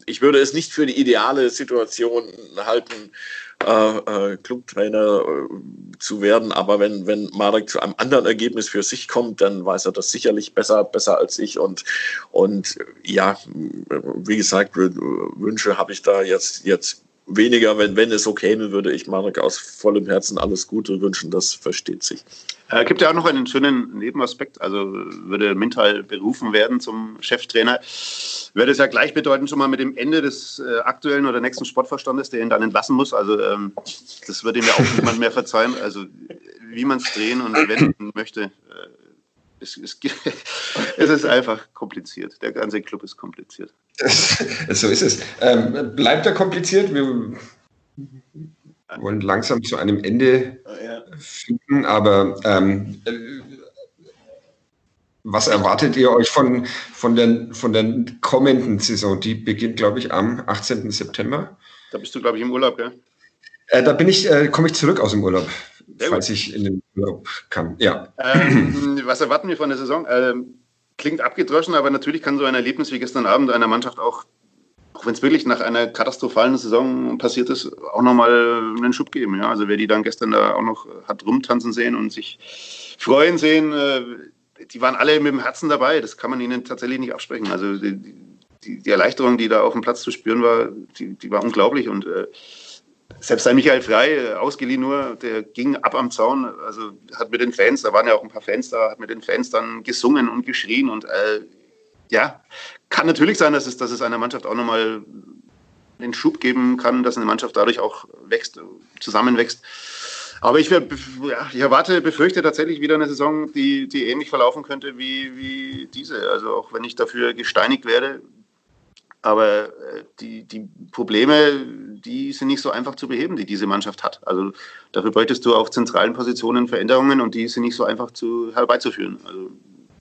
ich würde es nicht für die ideale Situation halten, äh, äh, Clubtrainer äh, zu werden. Aber wenn, wenn Marek zu einem anderen Ergebnis für sich kommt, dann weiß er das sicherlich besser, besser als ich. Und, und ja, wie gesagt, Wünsche habe ich da jetzt, jetzt weniger, wenn, wenn es käme, würde ich Marek aus vollem Herzen alles Gute wünschen, das versteht sich. Es äh, gibt ja auch noch einen schönen Nebenaspekt, also würde Mintal berufen werden zum Cheftrainer, würde es ja gleichbedeutend schon mal mit dem Ende des äh, aktuellen oder nächsten Sportverstandes, der ihn dann entlassen muss. Also ähm, das würde ihm ja auch niemand mehr verzeihen. Also wie man es drehen und wenden möchte, äh, es, es, es, ist einfach kompliziert. Der ganze Club ist kompliziert. so ist es. Ähm, bleibt er kompliziert? Wir wollen langsam zu einem Ende finden, aber ähm, was erwartet ihr euch von, von, der, von der kommenden Saison? Die beginnt, glaube ich, am 18. September. Da bist du, glaube ich, im Urlaub, gell? Äh, da bin ich, äh, komme ich zurück aus dem Urlaub, falls ich in den Urlaub kann. Ja. Ähm, was erwarten wir von der Saison? Ähm, klingt abgedroschen, aber natürlich kann so ein Erlebnis wie gestern Abend einer Mannschaft auch, auch wenn es wirklich nach einer katastrophalen Saison passiert ist, auch nochmal einen Schub geben. Ja? Also wer die dann gestern da auch noch hat rumtanzen sehen und sich freuen sehen, äh, die waren alle mit dem Herzen dabei. Das kann man ihnen tatsächlich nicht absprechen. Also die, die, die Erleichterung, die da auf dem Platz zu spüren war, die, die war unglaublich und äh, selbst ein Michael Frei, äh, ausgeliehen nur, der ging ab am Zaun, also hat mit den Fans, da waren ja auch ein paar Fans da, hat mit den Fans dann gesungen und geschrien und äh, ja, kann natürlich sein, dass es, dass es einer Mannschaft auch nochmal den Schub geben kann, dass eine Mannschaft dadurch auch wächst, zusammenwächst. Aber ich, ja, ich erwarte, befürchte tatsächlich wieder eine Saison, die, die ähnlich verlaufen könnte wie, wie diese. Also auch wenn ich dafür gesteinigt werde, aber äh, die, die Probleme, die sind nicht so einfach zu beheben, die diese Mannschaft hat. Also dafür bräuchtest du auf zentralen Positionen Veränderungen und die sind nicht so einfach zu, herbeizuführen. Also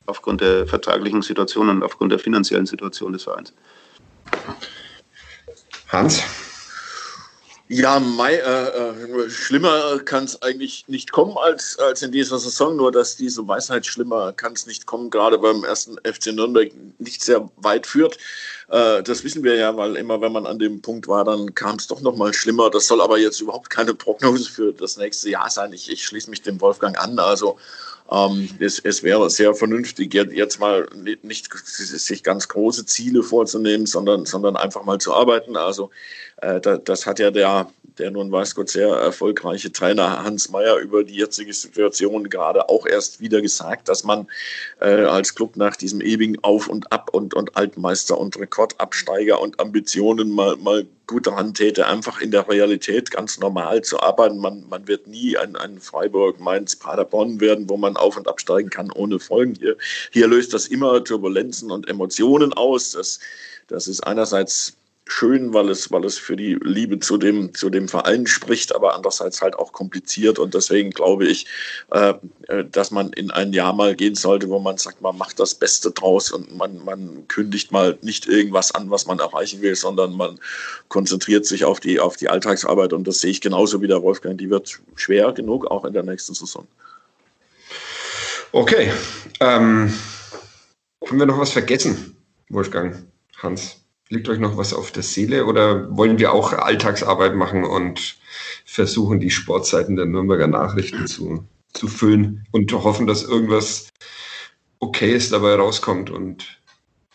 aufgrund der vertraglichen Situation und aufgrund der finanziellen Situation des Vereins. Hans? Ja, Mai, äh, äh, schlimmer kann es eigentlich nicht kommen als, als in dieser Saison, nur dass diese Weisheit schlimmer kann es nicht kommen, gerade beim ersten FC Nürnberg nicht sehr weit führt. Äh, das wissen wir ja, weil immer wenn man an dem Punkt war, dann kam es doch noch mal schlimmer. Das soll aber jetzt überhaupt keine Prognose für das nächste Jahr sein. Ich, ich schließe mich dem Wolfgang an. Also ähm, es, es, wäre sehr vernünftig, jetzt mal nicht sich ganz große Ziele vorzunehmen, sondern, sondern einfach mal zu arbeiten. Also das hat ja der, der nun weiß Gott sehr erfolgreiche Trainer Hans Meyer über die jetzige Situation gerade auch erst wieder gesagt, dass man äh, als Club nach diesem ewigen Auf und Ab und, und Altmeister und Rekordabsteiger und Ambitionen mal, mal gut daran täte, einfach in der Realität ganz normal zu arbeiten. Man, man wird nie ein, ein Freiburg, Mainz, Paderborn werden, wo man auf- und absteigen kann ohne Folgen. Hier, hier löst das immer Turbulenzen und Emotionen aus. Das, das ist einerseits schön, weil es, weil es für die Liebe zu dem, zu dem Verein spricht, aber andererseits halt auch kompliziert. Und deswegen glaube ich, äh, äh, dass man in ein Jahr mal gehen sollte, wo man sagt, man macht das Beste draus und man, man kündigt mal nicht irgendwas an, was man erreichen will, sondern man konzentriert sich auf die, auf die Alltagsarbeit. Und das sehe ich genauso wie der Wolfgang. Die wird schwer genug, auch in der nächsten Saison. Okay. Ähm, haben wir noch was vergessen, Wolfgang, Hans? Liegt euch noch was auf der Seele oder wollen wir auch Alltagsarbeit machen und versuchen, die Sportseiten der Nürnberger Nachrichten zu, zu füllen und hoffen, dass irgendwas Okayes dabei rauskommt und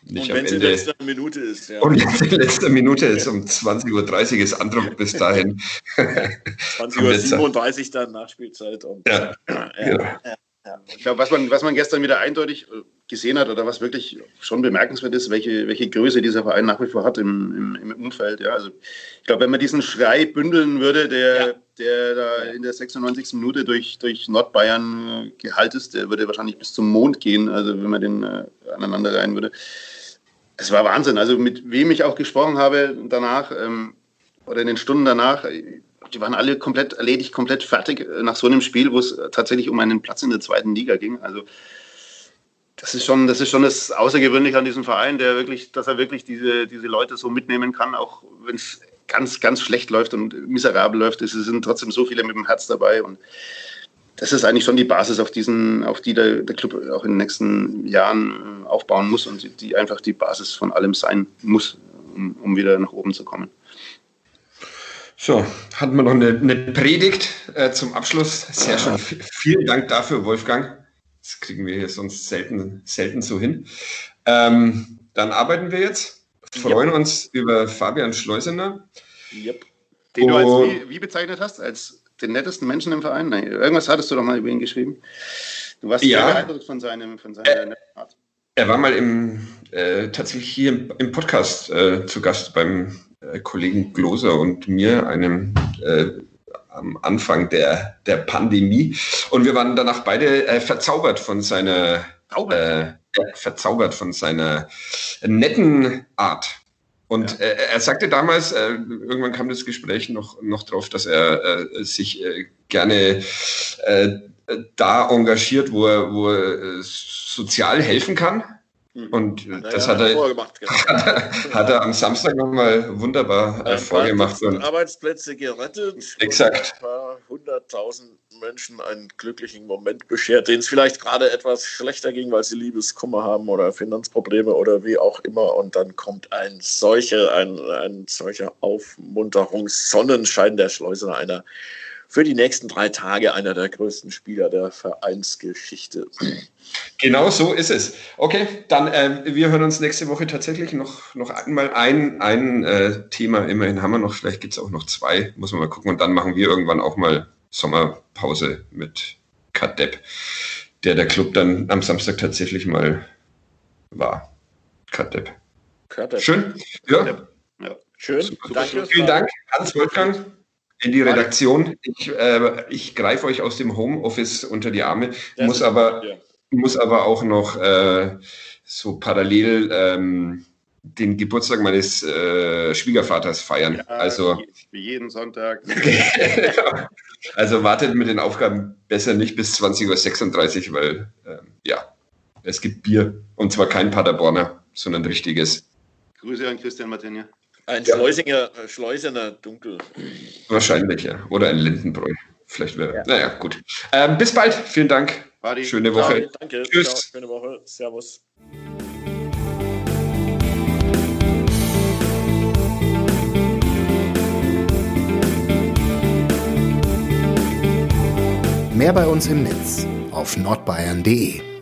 nicht und am Ende. in letzter Minute ist, ja. Und wenn in letzter Minute ist, um 20.30 Uhr ist Andruck bis dahin. 20.37 Uhr dann Nachspielzeit. Und, ja. ja. ja. Ja. Ich glaube, was man, was man gestern wieder eindeutig äh, gesehen hat oder was wirklich schon bemerkenswert ist, welche, welche Größe dieser Verein nach wie vor hat im, im, im Umfeld. Ja. Also ich glaube, wenn man diesen Schrei bündeln würde, der, ja. der da in der 96. Minute durch, durch Nordbayern äh, gehalten ist, der würde wahrscheinlich bis zum Mond gehen, also wenn man den äh, aneinander rein würde. Es war Wahnsinn. Also mit wem ich auch gesprochen habe danach ähm, oder in den Stunden danach, die waren alle komplett erledigt, komplett fertig äh, nach so einem Spiel, wo es äh, tatsächlich um einen Platz in der zweiten Liga ging. Also das ist schon, das ist schon das Außergewöhnliche an diesem Verein, der wirklich, dass er wirklich diese, diese Leute so mitnehmen kann, auch wenn es ganz, ganz schlecht läuft und miserabel läuft. Es sind trotzdem so viele mit dem Herz dabei und das ist eigentlich schon die Basis, auf, diesen, auf die der, der Club auch in den nächsten Jahren äh, aufbauen muss und die einfach die Basis von allem sein muss, um, um wieder nach oben zu kommen. So, hatten wir noch eine, eine Predigt äh, zum Abschluss. Sehr schön. V vielen Dank dafür, Wolfgang. Das kriegen wir hier sonst selten, selten so hin. Ähm, dann arbeiten wir jetzt. Freuen yep. uns über Fabian Schleusener. Yep. Den du als wie, wie, bezeichnet hast? Als den nettesten Menschen im Verein? Nein, irgendwas hattest du doch mal über ihn geschrieben. Du warst ja. sehr beeindruckt von, seinem, von seiner äh, Art. Er war mal im, äh, tatsächlich hier im, im Podcast äh, zu Gast beim Kollegen Gloser und mir, einem äh, am Anfang der, der Pandemie. Und wir waren danach beide äh, verzaubert von seiner äh, verzaubert von seiner netten Art. Und ja. äh, er sagte damals, äh, irgendwann kam das Gespräch noch, noch drauf, dass er äh, sich äh, gerne äh, da engagiert, wo er, wo er sozial helfen kann. Mhm. Und ja, das ja, hat, er, genau. hat, er, am Samstag nochmal wunderbar äh, vorgemacht. Und Arbeitsplätze gerettet. Exakt. ein paar hunderttausend Menschen einen glücklichen Moment beschert, denen es vielleicht gerade etwas schlechter ging, weil sie Liebeskummer haben oder Finanzprobleme oder wie auch immer. Und dann kommt ein solcher, ein, ein solcher Aufmunterungssonnenschein der Schleusener, einer für die nächsten drei Tage einer der größten Spieler der Vereinsgeschichte. Genau so ist es. Okay, dann äh, wir hören uns nächste Woche tatsächlich noch, noch einmal ein, ein äh, Thema. Immerhin haben wir noch, vielleicht gibt es auch noch zwei, muss man mal gucken. Und dann machen wir irgendwann auch mal Sommerpause mit Kadepp, der der Club dann am Samstag tatsächlich mal war. Kadepp. Schön. Ja. ja. Schön. Super. Danke. Vielen Dank, Hans Wolfgang in die Redaktion. Ich, äh, ich greife euch aus dem Homeoffice unter die Arme, muss aber, ja. muss aber auch noch äh, so parallel ähm, den Geburtstag meines äh, Schwiegervaters feiern. Ja, also wie jeden Sonntag. also wartet mit den Aufgaben besser nicht bis 20.36 Uhr, weil äh, ja, es gibt Bier und zwar kein Paderborner, sondern richtiges. Grüße an Christian Martinia. Ein ja. Schleusinger, Schleusener Dunkel. Wahrscheinlich, ja. Oder ein Lindenbräu. Vielleicht wäre. Ja. Naja, gut. Ähm, bis bald. Vielen Dank. Badi. Schöne Woche. Ja, danke. Tschüss. Ciao. Schöne Woche. Servus. Mehr bei uns im Netz auf nordbayern.de